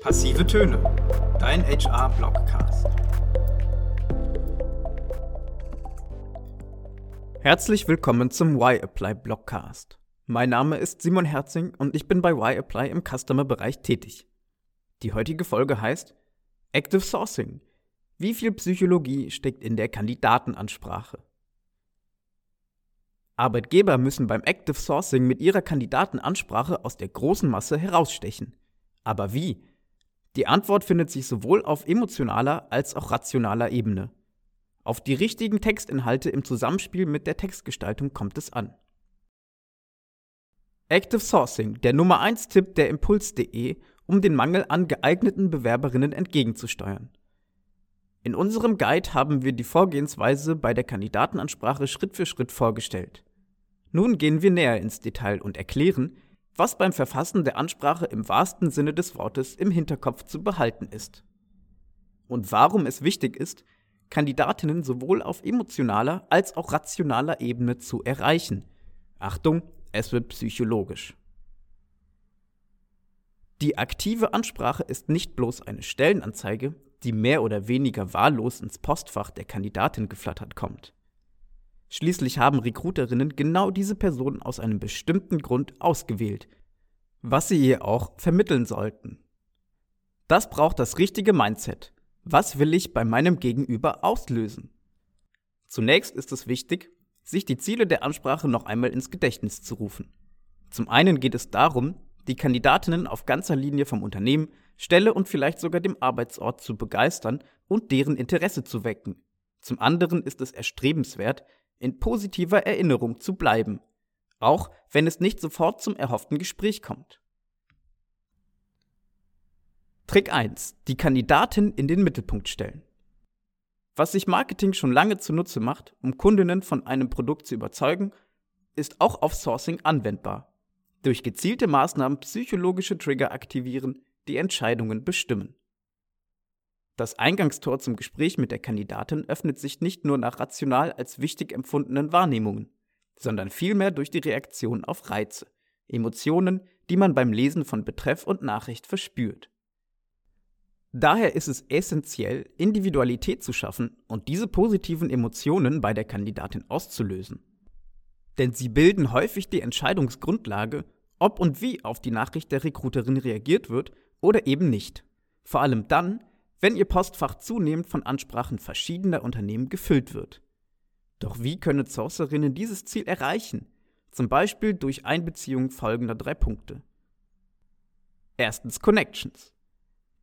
Passive Töne, dein HR-Blogcast. Herzlich willkommen zum Y-Apply Blogcast. Mein Name ist Simon Herzing und ich bin bei Y-Apply im Customer-Bereich tätig. Die heutige Folge heißt Active Sourcing. Wie viel Psychologie steckt in der Kandidatenansprache? Arbeitgeber müssen beim Active Sourcing mit ihrer Kandidatenansprache aus der großen Masse herausstechen. Aber wie? Die Antwort findet sich sowohl auf emotionaler als auch rationaler Ebene. Auf die richtigen Textinhalte im Zusammenspiel mit der Textgestaltung kommt es an. Active Sourcing, der Nummer 1 Tipp der Impuls.de, um den Mangel an geeigneten Bewerberinnen entgegenzusteuern. In unserem Guide haben wir die Vorgehensweise bei der Kandidatenansprache Schritt für Schritt vorgestellt. Nun gehen wir näher ins Detail und erklären, was beim Verfassen der Ansprache im wahrsten Sinne des Wortes im Hinterkopf zu behalten ist. Und warum es wichtig ist, Kandidatinnen sowohl auf emotionaler als auch rationaler Ebene zu erreichen. Achtung, es wird psychologisch. Die aktive Ansprache ist nicht bloß eine Stellenanzeige, die mehr oder weniger wahllos ins Postfach der Kandidatin geflattert kommt. Schließlich haben Recruiterinnen genau diese Person aus einem bestimmten Grund ausgewählt, was sie ihr auch vermitteln sollten. Das braucht das richtige Mindset. Was will ich bei meinem Gegenüber auslösen? Zunächst ist es wichtig, sich die Ziele der Ansprache noch einmal ins Gedächtnis zu rufen. Zum einen geht es darum, die Kandidatinnen auf ganzer Linie vom Unternehmen, Stelle und vielleicht sogar dem Arbeitsort zu begeistern und deren Interesse zu wecken. Zum anderen ist es erstrebenswert, in positiver Erinnerung zu bleiben, auch wenn es nicht sofort zum erhofften Gespräch kommt. Trick 1. Die Kandidatin in den Mittelpunkt stellen. Was sich Marketing schon lange zunutze macht, um Kundinnen von einem Produkt zu überzeugen, ist auch auf Sourcing anwendbar. Durch gezielte Maßnahmen psychologische Trigger aktivieren, die Entscheidungen bestimmen. Das Eingangstor zum Gespräch mit der Kandidatin öffnet sich nicht nur nach rational als wichtig empfundenen Wahrnehmungen, sondern vielmehr durch die Reaktion auf Reize, Emotionen, die man beim Lesen von Betreff und Nachricht verspürt. Daher ist es essentiell, Individualität zu schaffen und diese positiven Emotionen bei der Kandidatin auszulösen. Denn sie bilden häufig die Entscheidungsgrundlage, ob und wie auf die Nachricht der Recruiterin reagiert wird oder eben nicht. Vor allem dann, wenn Ihr Postfach zunehmend von Ansprachen verschiedener Unternehmen gefüllt wird. Doch wie können Sourcerinnen dieses Ziel erreichen? Zum Beispiel durch Einbeziehung folgender drei Punkte. Erstens Connections.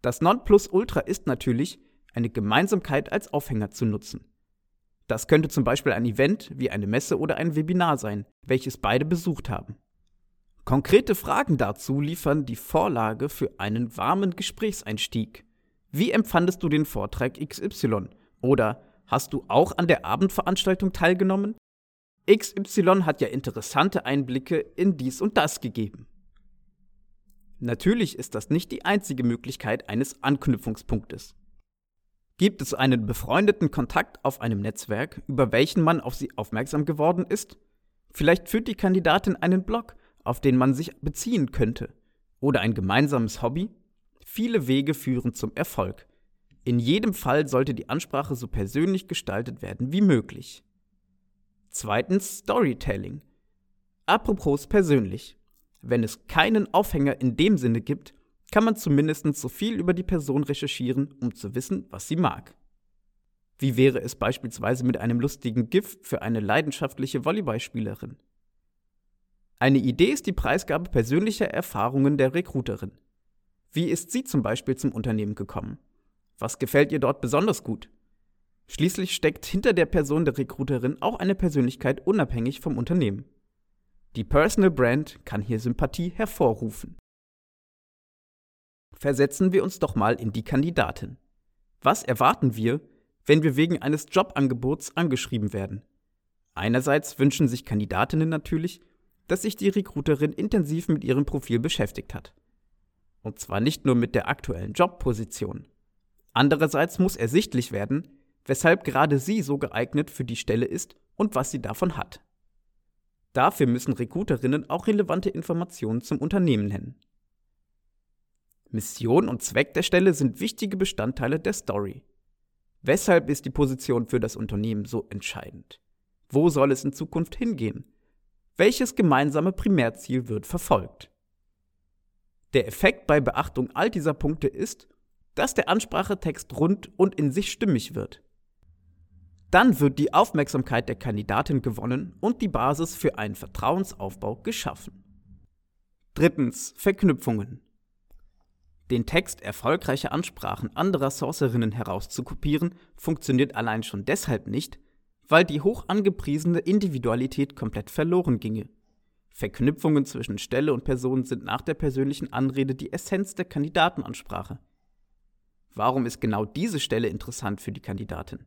Das Nonplusultra ist natürlich, eine Gemeinsamkeit als Aufhänger zu nutzen. Das könnte zum Beispiel ein Event wie eine Messe oder ein Webinar sein, welches beide besucht haben. Konkrete Fragen dazu liefern die Vorlage für einen warmen Gesprächseinstieg. Wie empfandest du den Vortrag XY? Oder hast du auch an der Abendveranstaltung teilgenommen? XY hat ja interessante Einblicke in dies und das gegeben. Natürlich ist das nicht die einzige Möglichkeit eines Anknüpfungspunktes. Gibt es einen befreundeten Kontakt auf einem Netzwerk, über welchen man auf sie aufmerksam geworden ist? Vielleicht führt die Kandidatin einen Blog, auf den man sich beziehen könnte. Oder ein gemeinsames Hobby? Viele Wege führen zum Erfolg. In jedem Fall sollte die Ansprache so persönlich gestaltet werden wie möglich. Zweitens Storytelling. Apropos persönlich. Wenn es keinen Aufhänger in dem Sinne gibt, kann man zumindest so viel über die Person recherchieren, um zu wissen, was sie mag. Wie wäre es beispielsweise mit einem lustigen GIF für eine leidenschaftliche Volleyballspielerin? Eine Idee ist die Preisgabe persönlicher Erfahrungen der Recruiterin. Wie ist sie zum Beispiel zum Unternehmen gekommen? Was gefällt ihr dort besonders gut? Schließlich steckt hinter der Person der Recruiterin auch eine Persönlichkeit unabhängig vom Unternehmen. Die Personal Brand kann hier Sympathie hervorrufen. Versetzen wir uns doch mal in die Kandidatin. Was erwarten wir, wenn wir wegen eines Jobangebots angeschrieben werden? Einerseits wünschen sich Kandidatinnen natürlich, dass sich die Recruiterin intensiv mit ihrem Profil beschäftigt hat. Und zwar nicht nur mit der aktuellen Jobposition. Andererseits muss ersichtlich werden, weshalb gerade sie so geeignet für die Stelle ist und was sie davon hat. Dafür müssen Recruiterinnen auch relevante Informationen zum Unternehmen nennen. Mission und Zweck der Stelle sind wichtige Bestandteile der Story. Weshalb ist die Position für das Unternehmen so entscheidend? Wo soll es in Zukunft hingehen? Welches gemeinsame Primärziel wird verfolgt? Der Effekt bei Beachtung all dieser Punkte ist, dass der Ansprachetext rund und in sich stimmig wird. Dann wird die Aufmerksamkeit der Kandidatin gewonnen und die Basis für einen Vertrauensaufbau geschaffen. Drittens Verknüpfungen. Den Text erfolgreicher Ansprachen anderer Sorcerinnen herauszukopieren, funktioniert allein schon deshalb nicht, weil die hoch angepriesene Individualität komplett verloren ginge. Verknüpfungen zwischen Stelle und Person sind nach der persönlichen Anrede die Essenz der Kandidatenansprache. Warum ist genau diese Stelle interessant für die Kandidatin?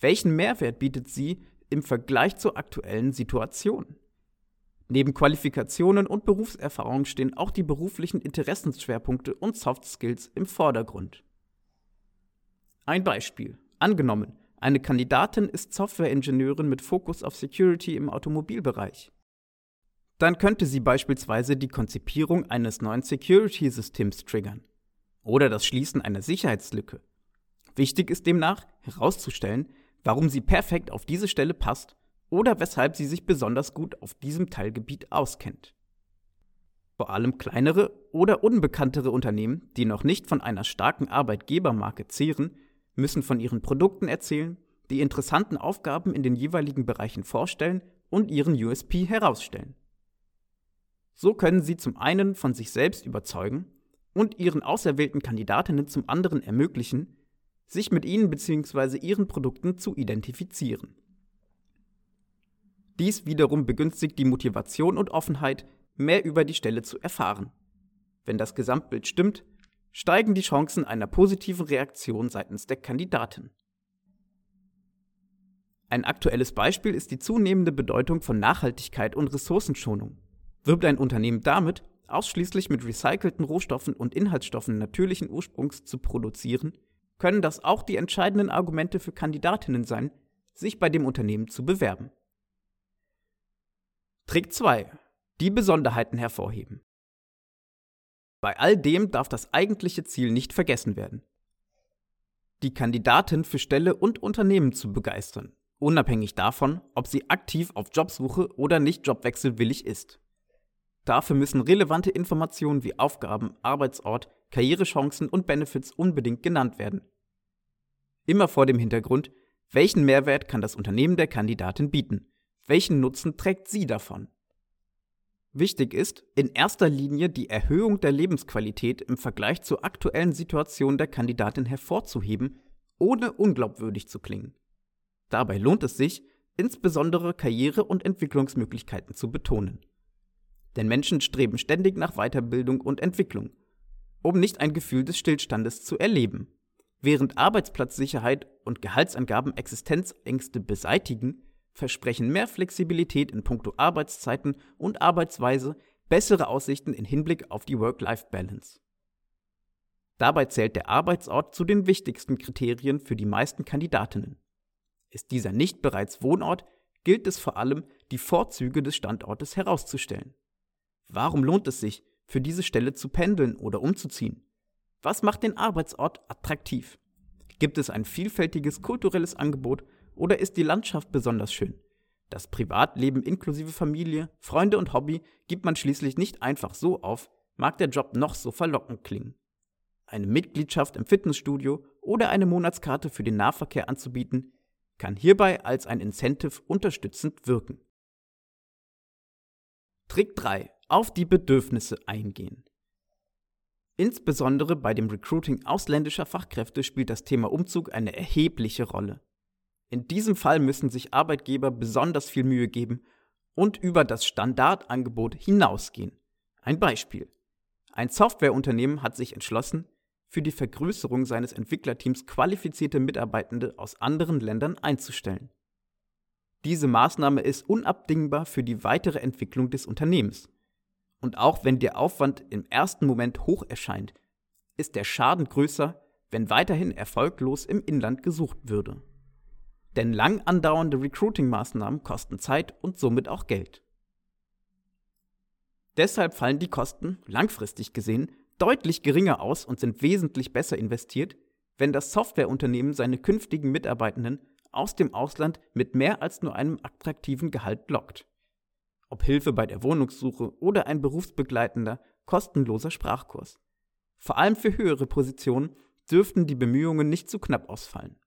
Welchen Mehrwert bietet sie im Vergleich zur aktuellen Situation? Neben Qualifikationen und Berufserfahrung stehen auch die beruflichen Interessensschwerpunkte und Soft Skills im Vordergrund. Ein Beispiel. Angenommen, eine Kandidatin ist Softwareingenieurin mit Fokus auf Security im Automobilbereich. Dann könnte sie beispielsweise die Konzipierung eines neuen Security-Systems triggern oder das Schließen einer Sicherheitslücke. Wichtig ist demnach herauszustellen, warum sie perfekt auf diese Stelle passt oder weshalb sie sich besonders gut auf diesem Teilgebiet auskennt. Vor allem kleinere oder unbekanntere Unternehmen, die noch nicht von einer starken Arbeitgebermarke zehren, müssen von ihren Produkten erzählen, die interessanten Aufgaben in den jeweiligen Bereichen vorstellen und ihren USP herausstellen. So können sie zum einen von sich selbst überzeugen und ihren auserwählten Kandidatinnen zum anderen ermöglichen, sich mit ihnen bzw. ihren Produkten zu identifizieren. Dies wiederum begünstigt die Motivation und Offenheit, mehr über die Stelle zu erfahren. Wenn das Gesamtbild stimmt, steigen die Chancen einer positiven Reaktion seitens der Kandidatin. Ein aktuelles Beispiel ist die zunehmende Bedeutung von Nachhaltigkeit und Ressourcenschonung. Wirbt ein Unternehmen damit, ausschließlich mit recycelten Rohstoffen und Inhaltsstoffen natürlichen Ursprungs zu produzieren, können das auch die entscheidenden Argumente für Kandidatinnen sein, sich bei dem Unternehmen zu bewerben. Trick 2. Die Besonderheiten hervorheben. Bei all dem darf das eigentliche Ziel nicht vergessen werden. Die Kandidatin für Stelle und Unternehmen zu begeistern, unabhängig davon, ob sie aktiv auf Jobsuche oder nicht jobwechselwillig ist. Dafür müssen relevante Informationen wie Aufgaben, Arbeitsort, Karrierechancen und Benefits unbedingt genannt werden. Immer vor dem Hintergrund, welchen Mehrwert kann das Unternehmen der Kandidatin bieten? Welchen Nutzen trägt sie davon? Wichtig ist in erster Linie die Erhöhung der Lebensqualität im Vergleich zur aktuellen Situation der Kandidatin hervorzuheben, ohne unglaubwürdig zu klingen. Dabei lohnt es sich, insbesondere Karriere- und Entwicklungsmöglichkeiten zu betonen. Denn Menschen streben ständig nach Weiterbildung und Entwicklung, um nicht ein Gefühl des Stillstandes zu erleben. Während Arbeitsplatzsicherheit und Gehaltsangaben Existenzängste beseitigen, versprechen mehr Flexibilität in puncto Arbeitszeiten und Arbeitsweise bessere Aussichten in Hinblick auf die Work-Life-Balance. Dabei zählt der Arbeitsort zu den wichtigsten Kriterien für die meisten Kandidatinnen. Ist dieser nicht bereits Wohnort, gilt es vor allem, die Vorzüge des Standortes herauszustellen. Warum lohnt es sich, für diese Stelle zu pendeln oder umzuziehen? Was macht den Arbeitsort attraktiv? Gibt es ein vielfältiges kulturelles Angebot oder ist die Landschaft besonders schön? Das Privatleben inklusive Familie, Freunde und Hobby gibt man schließlich nicht einfach so auf, mag der Job noch so verlockend klingen. Eine Mitgliedschaft im Fitnessstudio oder eine Monatskarte für den Nahverkehr anzubieten, kann hierbei als ein Incentive unterstützend wirken. Trick 3. Auf die Bedürfnisse eingehen. Insbesondere bei dem Recruiting ausländischer Fachkräfte spielt das Thema Umzug eine erhebliche Rolle. In diesem Fall müssen sich Arbeitgeber besonders viel Mühe geben und über das Standardangebot hinausgehen. Ein Beispiel. Ein Softwareunternehmen hat sich entschlossen, für die Vergrößerung seines Entwicklerteams qualifizierte Mitarbeitende aus anderen Ländern einzustellen. Diese Maßnahme ist unabdingbar für die weitere Entwicklung des Unternehmens. Und auch wenn der Aufwand im ersten Moment hoch erscheint, ist der Schaden größer, wenn weiterhin erfolglos im Inland gesucht würde. Denn lang andauernde Recruiting-Maßnahmen kosten Zeit und somit auch Geld. Deshalb fallen die Kosten, langfristig gesehen, deutlich geringer aus und sind wesentlich besser investiert, wenn das Softwareunternehmen seine künftigen Mitarbeitenden aus dem Ausland mit mehr als nur einem attraktiven Gehalt lockt. Ob Hilfe bei der Wohnungssuche oder ein berufsbegleitender, kostenloser Sprachkurs. Vor allem für höhere Positionen dürften die Bemühungen nicht zu knapp ausfallen.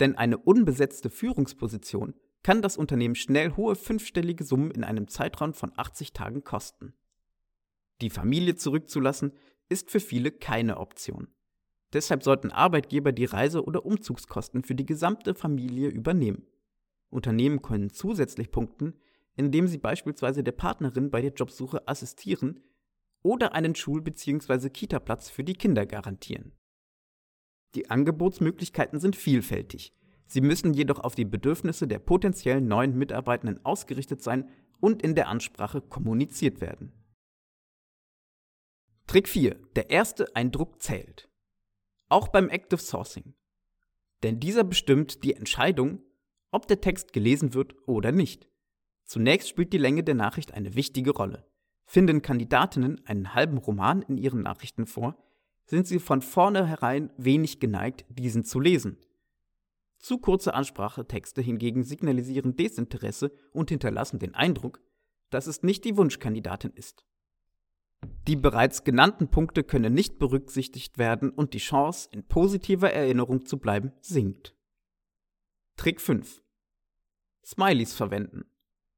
Denn eine unbesetzte Führungsposition kann das Unternehmen schnell hohe fünfstellige Summen in einem Zeitraum von 80 Tagen kosten. Die Familie zurückzulassen ist für viele keine Option. Deshalb sollten Arbeitgeber die Reise- oder Umzugskosten für die gesamte Familie übernehmen. Unternehmen können zusätzlich punkten, indem sie beispielsweise der Partnerin bei der Jobsuche assistieren oder einen Schul- bzw. Kitaplatz für die Kinder garantieren. Die Angebotsmöglichkeiten sind vielfältig. Sie müssen jedoch auf die Bedürfnisse der potenziellen neuen Mitarbeitenden ausgerichtet sein und in der Ansprache kommuniziert werden. Trick 4. Der erste Eindruck zählt. Auch beim Active Sourcing. Denn dieser bestimmt die Entscheidung, ob der Text gelesen wird oder nicht. Zunächst spielt die Länge der Nachricht eine wichtige Rolle. Finden Kandidatinnen einen halben Roman in ihren Nachrichten vor, sind sie von vornherein wenig geneigt, diesen zu lesen. Zu kurze Ansprachetexte hingegen signalisieren Desinteresse und hinterlassen den Eindruck, dass es nicht die Wunschkandidatin ist. Die bereits genannten Punkte können nicht berücksichtigt werden und die Chance, in positiver Erinnerung zu bleiben, sinkt. Trick 5. Smileys verwenden.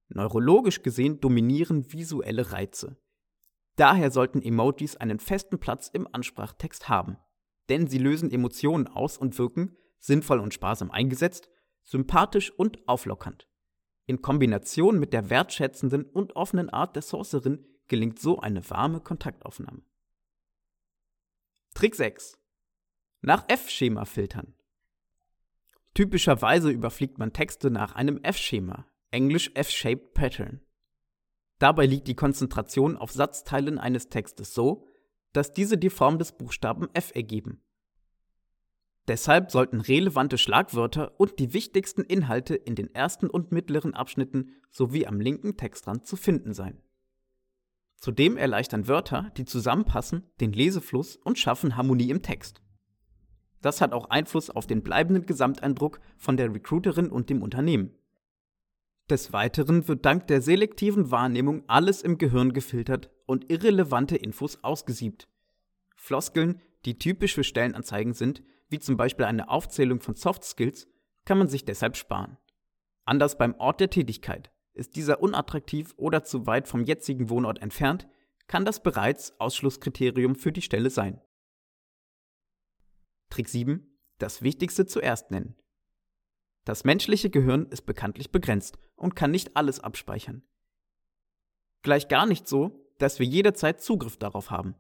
Neurologisch gesehen dominieren visuelle Reize. Daher sollten Emojis einen festen Platz im Ansprachtext haben, denn sie lösen Emotionen aus und wirken, sinnvoll und sparsam eingesetzt, sympathisch und auflockernd. In Kombination mit der wertschätzenden und offenen Art der Sorcerin gelingt so eine warme Kontaktaufnahme. Trick 6. Nach F-Schema filtern. Typischerweise überfliegt man Texte nach einem F-Schema, englisch F-Shaped Pattern. Dabei liegt die Konzentration auf Satzteilen eines Textes so, dass diese die Form des Buchstaben F ergeben. Deshalb sollten relevante Schlagwörter und die wichtigsten Inhalte in den ersten und mittleren Abschnitten sowie am linken Textrand zu finden sein. Zudem erleichtern Wörter, die zusammenpassen, den Lesefluss und schaffen Harmonie im Text. Das hat auch Einfluss auf den bleibenden Gesamteindruck von der Recruiterin und dem Unternehmen. Des Weiteren wird dank der selektiven Wahrnehmung alles im Gehirn gefiltert und irrelevante Infos ausgesiebt. Floskeln, die typisch für Stellenanzeigen sind, wie zum Beispiel eine Aufzählung von Soft Skills, kann man sich deshalb sparen. Anders beim Ort der Tätigkeit. Ist dieser unattraktiv oder zu weit vom jetzigen Wohnort entfernt, kann das bereits Ausschlusskriterium für die Stelle sein. Trick 7. Das Wichtigste zuerst nennen. Das menschliche Gehirn ist bekanntlich begrenzt und kann nicht alles abspeichern. Gleich gar nicht so, dass wir jederzeit Zugriff darauf haben.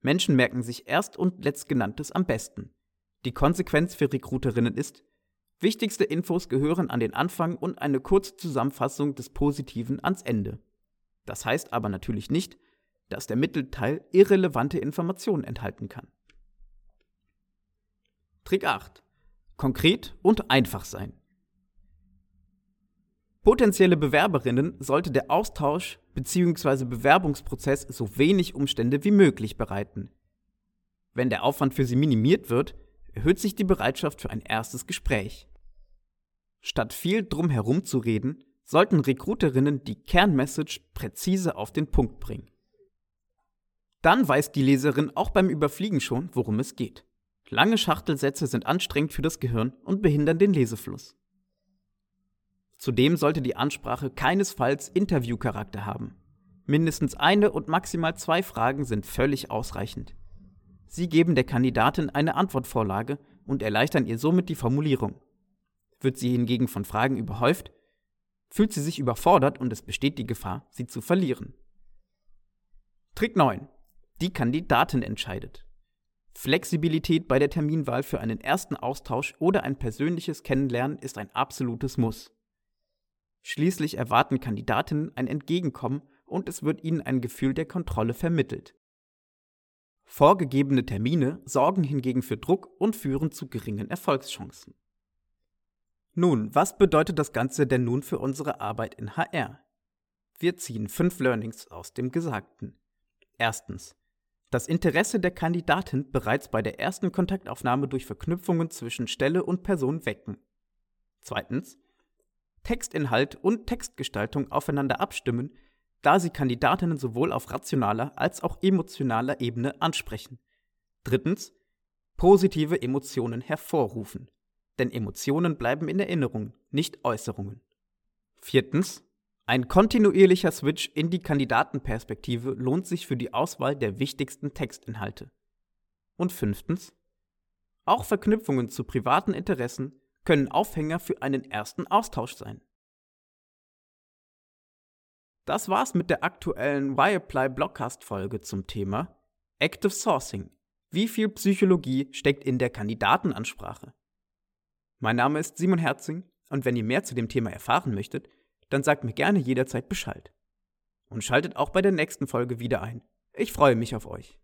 Menschen merken sich erst und letztgenanntes am besten. Die Konsequenz für Recruiterinnen ist, Wichtigste Infos gehören an den Anfang und eine kurze Zusammenfassung des Positiven ans Ende. Das heißt aber natürlich nicht, dass der Mittelteil irrelevante Informationen enthalten kann. Trick 8. Konkret und einfach sein. Potenzielle Bewerberinnen sollte der Austausch bzw. Bewerbungsprozess so wenig Umstände wie möglich bereiten. Wenn der Aufwand für sie minimiert wird, erhöht sich die Bereitschaft für ein erstes Gespräch. Statt viel drumherum zu reden, sollten Recruiterinnen die Kernmessage präzise auf den Punkt bringen. Dann weiß die Leserin auch beim Überfliegen schon, worum es geht. Lange Schachtelsätze sind anstrengend für das Gehirn und behindern den Lesefluss. Zudem sollte die Ansprache keinesfalls Interviewcharakter haben. Mindestens eine und maximal zwei Fragen sind völlig ausreichend. Sie geben der Kandidatin eine Antwortvorlage und erleichtern ihr somit die Formulierung. Wird sie hingegen von Fragen überhäuft, fühlt sie sich überfordert und es besteht die Gefahr, sie zu verlieren. Trick 9. Die Kandidatin entscheidet. Flexibilität bei der Terminwahl für einen ersten Austausch oder ein persönliches Kennenlernen ist ein absolutes Muss. Schließlich erwarten Kandidatinnen ein Entgegenkommen und es wird ihnen ein Gefühl der Kontrolle vermittelt. Vorgegebene Termine sorgen hingegen für Druck und führen zu geringen Erfolgschancen. Nun, was bedeutet das Ganze denn nun für unsere Arbeit in HR? Wir ziehen fünf Learnings aus dem Gesagten. Erstens. das Interesse der Kandidatin bereits bei der ersten Kontaktaufnahme durch Verknüpfungen zwischen Stelle und Person wecken. Zweitens. Textinhalt und Textgestaltung aufeinander abstimmen, da sie Kandidatinnen sowohl auf rationaler als auch emotionaler Ebene ansprechen. Drittens. Positive Emotionen hervorrufen. Denn Emotionen bleiben in Erinnerung, nicht Äußerungen. Viertens. Ein kontinuierlicher Switch in die Kandidatenperspektive lohnt sich für die Auswahl der wichtigsten Textinhalte. Und fünftens. Auch Verknüpfungen zu privaten Interessen können Aufhänger für einen ersten Austausch sein. Das war's mit der aktuellen Y-Apply Blockcast Folge zum Thema Active Sourcing. Wie viel Psychologie steckt in der Kandidatenansprache? Mein Name ist Simon Herzing und wenn ihr mehr zu dem Thema erfahren möchtet, dann sagt mir gerne jederzeit Bescheid. Und schaltet auch bei der nächsten Folge wieder ein. Ich freue mich auf euch.